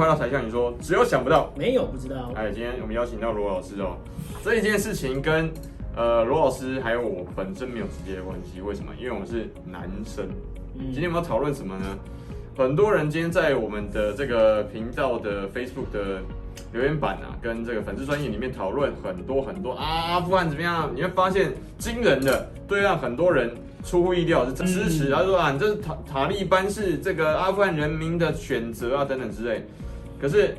回到柴 Sean 你说，只有想不到，没有不知道。哎，今天我们邀请到罗老师哦，这一件事情跟呃罗老师还有我本身没有直接的关系，为什么？因为我们是男生。嗯、今天我们要讨论什么呢？很多人今天在我们的这个频道的 Facebook 的留言板啊，跟这个粉丝专业里面讨论很多很多啊，阿富汗怎么样？你会发现惊人的，对，让很多人出乎意料是支持，他说啊，你这是塔塔利班是这个阿富汗人民的选择啊，等等之类。可是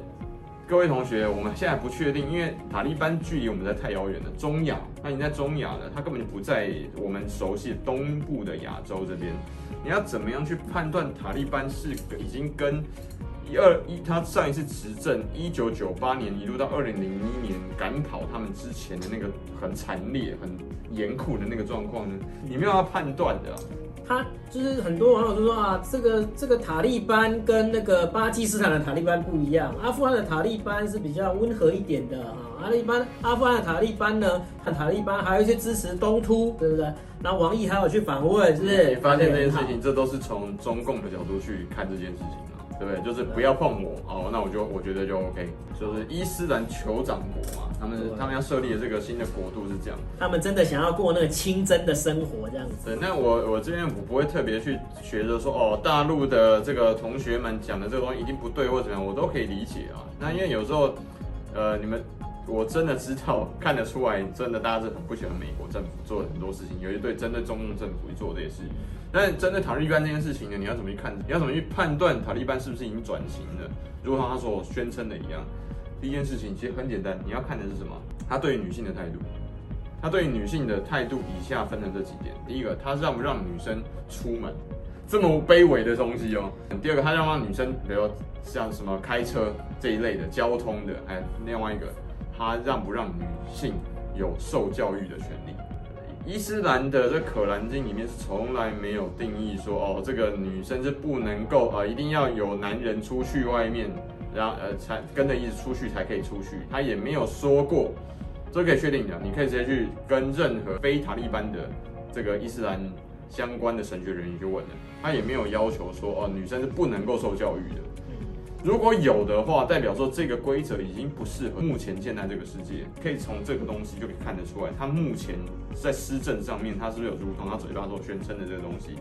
各位同学，我们现在不确定，因为塔利班距离我们在太遥远了，中亚，那你在中亚了，它根本就不在我们熟悉的东部的亚洲这边。你要怎么样去判断塔利班是已经跟？一二一，他上一次执政，一九九八年一路到二零零一年赶跑他们之前的那个很惨烈、很严酷的那个状况呢？你没有要判断的、啊。他就是很多网友都说啊，这个这个塔利班跟那个巴基斯坦的塔利班不一样，阿富汗的塔利班是比较温和一点的啊。阿利班阿富汗的塔利班呢，和塔利班还有一些支持东突，对不对？然后王毅还有去访问，是不是？你发现这件事情，这都是从中共的角度去看这件事情。对不对？就是不要碰我哦，那我就我觉得就 OK，就是伊斯兰酋长国嘛，他们他们要设立的这个新的国度是这样，他们真的想要过那个清真的生活这样子。对，那我我这边我不会特别去学着说哦，大陆的这个同学们讲的这个东西一定不对或怎么样，我都可以理解啊。那因为有时候，呃，你们。我真的知道，看得出来，真的大家是很不喜欢美国政府做的很多事情，有一对针对中共政府去做的也是。但针对塔利班这件事情呢，你要怎么去看？你要怎么去判断塔利班是不是已经转型了？如果他所宣称的一样，第一件事情其实很简单，你要看的是什么？他对于女性的态度。他对女性的态度以下分成这几点：第一个，他让不让女生出门？这么卑微的东西哦。第二个，他让不让女生，比如像什么开车这一类的交通的，哎，另外一个。他让不让女性有受教育的权利？伊斯兰的这《可兰经》里面是从来没有定义说，哦，这个女生是不能够啊、呃，一定要有男人出去外面，然后呃才跟着一直出去才可以出去。他也没有说过，这可以确定的，你可以直接去跟任何非塔利班的这个伊斯兰相关的神学人员去问的，他也没有要求说，哦，女生是不能够受教育的。如果有的话，代表说这个规则已经不适合目前现在这个世界。可以从这个东西就可以看得出来，他目前在施政上面，他是不是有如同他嘴巴所宣称的这个东西？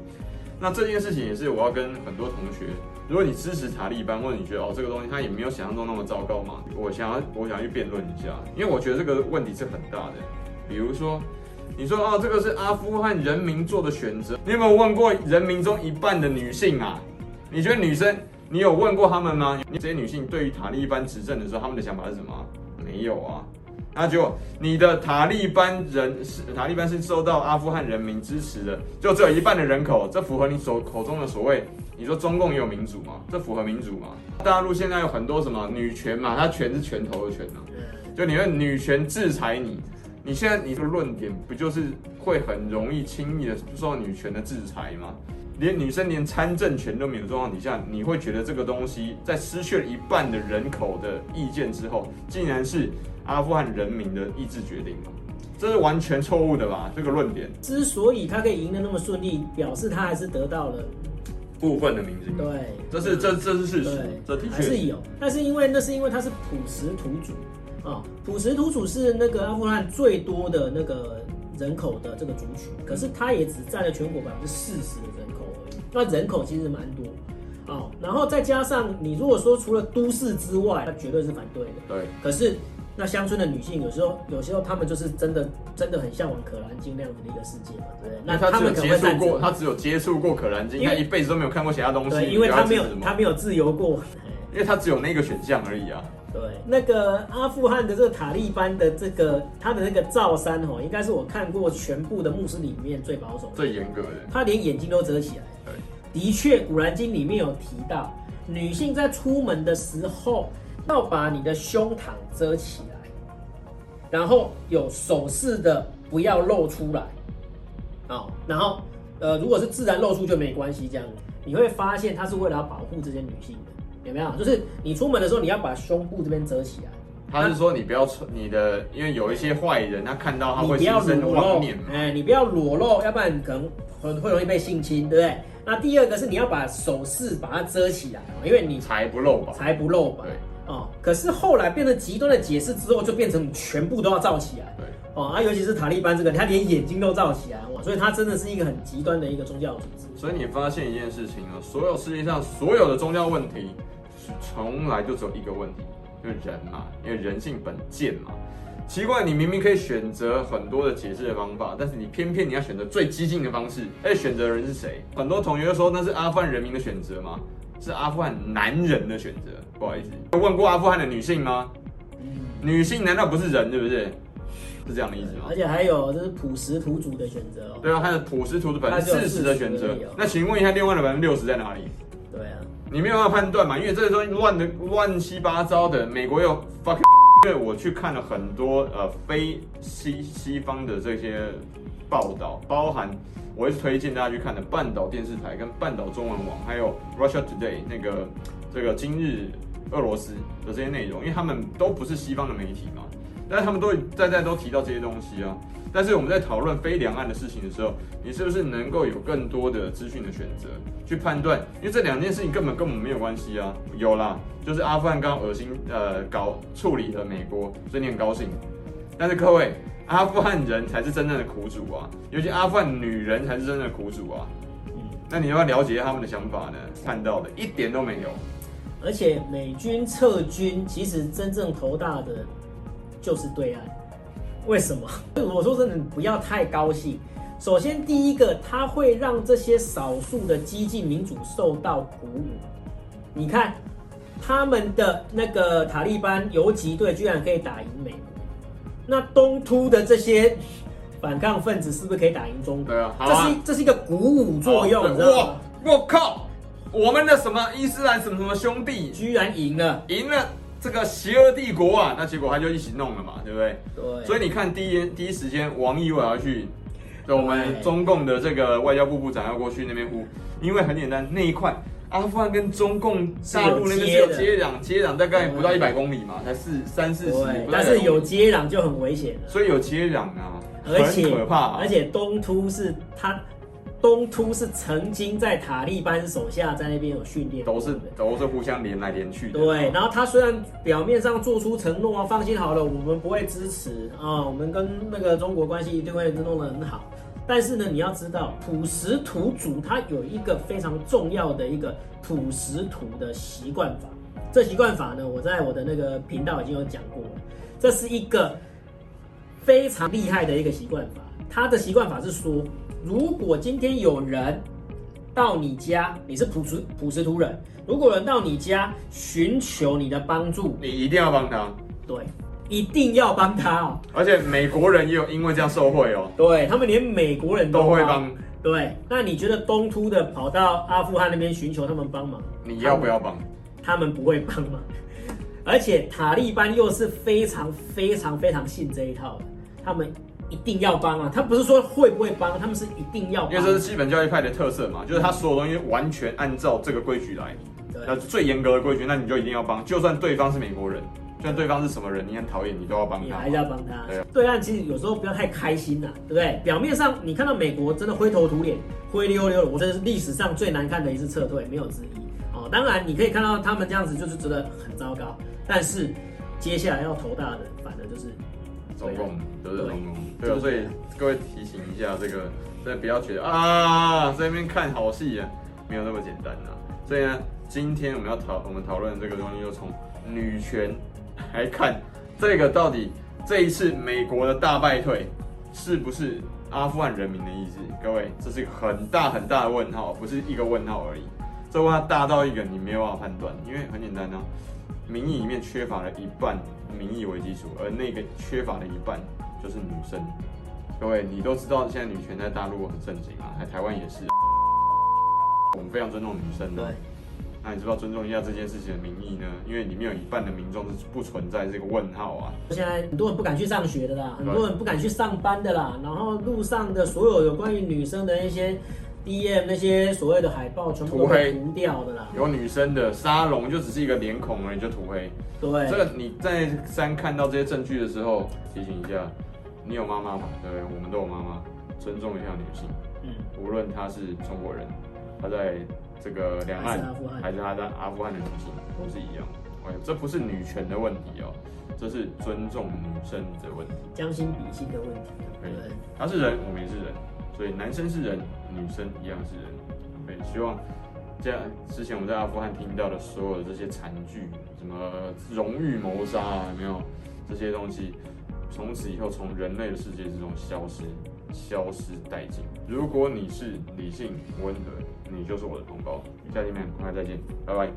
那这件事情也是我要跟很多同学，如果你支持塔利班，或者你觉得哦这个东西他也没有想象中那么糟糕嘛，我想要我想要去辩论一下，因为我觉得这个问题是很大的。比如说，你说哦这个是阿富汗人民做的选择，你有没有问过人民中一半的女性啊？你觉得女生？你有问过他们吗？这些女性对于塔利班执政的时候，他们的想法是什么？没有啊。那就你的塔利班人是塔利班是受到阿富汗人民支持的，就只有一半的人口，这符合你所口中的所谓？你说中共也有民主吗？这符合民主吗？大陆现在有很多什么女权嘛？它权是拳头的权啊，就你用女权制裁你，你现在你的论点不就是会很容易轻易的受到女权的制裁吗？连女生连参政权都没有的状况底下，你会觉得这个东西在失去了一半的人口的意见之后，竟然是阿富汗人民的意志决定吗？这是完全错误的吧？这个论点。之所以他可以赢得那么顺利，表示他还是得到了部分的民心。对，这是这这是事实，这的确还是有。但是因为那是因为他是普什图族啊，普什图族是那个阿富汗最多的那个人口的这个族群，可是他也只占了全国百分之四十的人口。那人口其实蛮多，哦，然后再加上你如果说除了都市之外，他绝对是反对的。对。可是那乡村的女性有时候，有时候她们就是真的真的很向往可兰经那样子的一个世界嘛，对不对？那他们接触过，他只有接触过可兰经，他一辈子都没有看过其他东西。对，因为她没有她没有自由过，因为她只有那个选项而已啊。对，那个阿富汗的这个塔利班的这个他的那个罩衫哦，应该是我看过全部的穆斯里面最保守、最严格的。他连眼睛都遮起来。对，的确，《古兰经》里面有提到，女性在出门的时候要把你的胸膛遮起来，然后有首饰的不要露出来。哦，然后呃，如果是自然露出就没关系，这样你会发现它是为了要保护这些女性的。有没有？就是你出门的时候，你要把胸部这边遮起来。他是说你不要穿你的，因为有一些坏人，他看到他会心生妄念嘛。哎，你不要裸露，要不然可能很会容易被性侵，对不对？那第二个是你要把首饰把它遮起来，因为你财不露吧，财不露吧。对，哦，可是后来变成极端的解释之后，就变成你全部都要罩起来。对，哦，啊，尤其是塔利班这个，他连眼睛都罩起来，哇，所以他真的是一个很极端的一个宗教组织。所以你发现一件事情啊，所有世界上所有的宗教问题，是从来就只有一个问题，就是人嘛，因为人性本贱嘛。奇怪，你明明可以选择很多的解释的方法，但是你偏偏你要选择最激进的方式。而且选择的人是谁？很多同学说那是阿富汗人民的选择吗？是阿富汗男人的选择。不好意思，有问过阿富汗的女性吗？女性难道不是人？对不对？是这样的意思吗？而且还有就是普什图族的选择哦。对啊，还有普什图族百分之四十的选择。那请问一下，另外的百分之六十在哪里？对啊，你没有办法判断嘛？因为这个东西乱的乱七八糟的，美国又 fuck。因为我去看了很多呃非西西方的这些报道，包含我会推荐大家去看的半岛电视台跟半岛中文网，还有 Russia Today 那个这个今日俄罗斯的这些内容，因为他们都不是西方的媒体嘛，但他们都在在都提到这些东西啊。但是我们在讨论非两岸的事情的时候，你是不是能够有更多的资讯的选择去判断？因为这两件事情根本跟我们没有关系啊。有啦，就是阿富汗刚恶心呃搞处理了美国，所以你很高兴。但是各位，阿富汗人才是真正的苦主啊，尤其阿富汗女人才是真正的苦主啊。嗯，那你要了解他们的想法呢？看到的一点都没有。而且美军撤军，其实真正头大的就是对岸。为什么？我说真的，不要太高兴。首先，第一个，它会让这些少数的激进民主受到鼓舞。你看，他们的那个塔利班游击队居然可以打赢美国，那东突的这些反抗分子是不是可以打赢中国？对啊，这是这是一个鼓舞作用，你知道吗？我靠，我们的什么伊斯兰什么什么兄弟居然赢了，赢了。这个邪恶帝国啊，那结果他就一起弄了嘛，对不对？对。所以你看，第一第一时间，王毅我要去，我们中共的这个外交部部长要过去那边呼，因为很简单，那一块阿富汗跟中共大陆那边是有接壤，接壤大概不到一百公里嘛，才四三四十。但是有接壤就很危险了。所以有接壤啊，而且很可怕啊。而且东突是他。东突是曾经在塔利班手下，在那边有训练，都是都是互相连来连去的。对，然后他虽然表面上做出承诺啊，放心好了，我们不会支持啊，我们跟那个中国关系一定会弄得很好。但是呢，你要知道，普什图族他有一个非常重要的一个普什图的习惯法。这习惯法呢，我在我的那个频道已经有讲过了。这是一个非常厉害的一个习惯法。他的习惯法是说。如果今天有人到你家，你是普什普什图人，如果有人到你家寻求你的帮助，你一定要帮他。对，一定要帮他哦。而且美国人也有因为这样受贿哦。对，他们连美国人都，都会帮。对，那你觉得东突的跑到阿富汗那边寻求他们帮忙，你要不要帮？他们不会帮忙。而且塔利班又是非常非常非常信这一套的，他们。一定要帮啊！他不是说会不会帮，他们是一定要帮。因为这是基本教育派的特色嘛，就是他所有东西完全按照这个规矩来，那最严格的规矩，那你就一定要帮，就算对方是美国人，就算对方是什么人，你很讨厌，你都要帮他，你还是要帮他。对，对岸其实有时候不要太开心呐，对不对？表面上你看到美国真的灰头土脸、灰溜溜的，我觉得是历史上最难看的一次撤退，没有之一。哦，当然你可以看到他们这样子就是觉得很糟糕，但是接下来要头大的，反正就是。中共都是中共，对啊，所以各位提醒一下，这个真的不要觉得啊，在那边看好戏啊，没有那么简单呐。所以呢，今天我们要讨我们讨论这个东西，就从女权来看，这个到底这一次美国的大败退是不是阿富汗人民的意志？各位，这是一个很大很大的问号，不是一个问号而已。这问号大到一个你没有办法判断，因为很简单呢，民意里面缺乏了一半。民意为基础，而那个缺乏的一半就是女生。各位，你都知道现在女权在大陆很盛行啊，在台湾也是。我们非常尊重女生的。那你知不知道尊重一下这件事情的民意呢？因为里面有一半的民众是不存在这个问号啊。现在很多人不敢去上学的啦，很多人不敢去上班的啦，然后路上的所有有关于女生的一些。DM 那些所谓的海报全部涂黑涂掉的啦，有女生的沙龙就只是一个脸孔而已，就涂黑。对，这个你在山看到这些证据的时候，提醒一下，你有妈妈吗？对，我们都有妈妈，尊重一下女性。嗯，无论她是中国人、她在这个两岸还是她在阿富汗的女性都是一样。哎，这不是女权的问题哦，这是尊重女生的问题，将心比心的问题。对，她是人，我们也是人，所以男生是人，女生一样是人。对，希望这样之前我们在阿富汗听到的所有的这些惨剧，什么荣誉谋杀啊，没有这些东西，从此以后从人类的世界之中消失，消失殆尽。如果你是理性温和，你就是我的同胞。下期见，快再见，拜拜。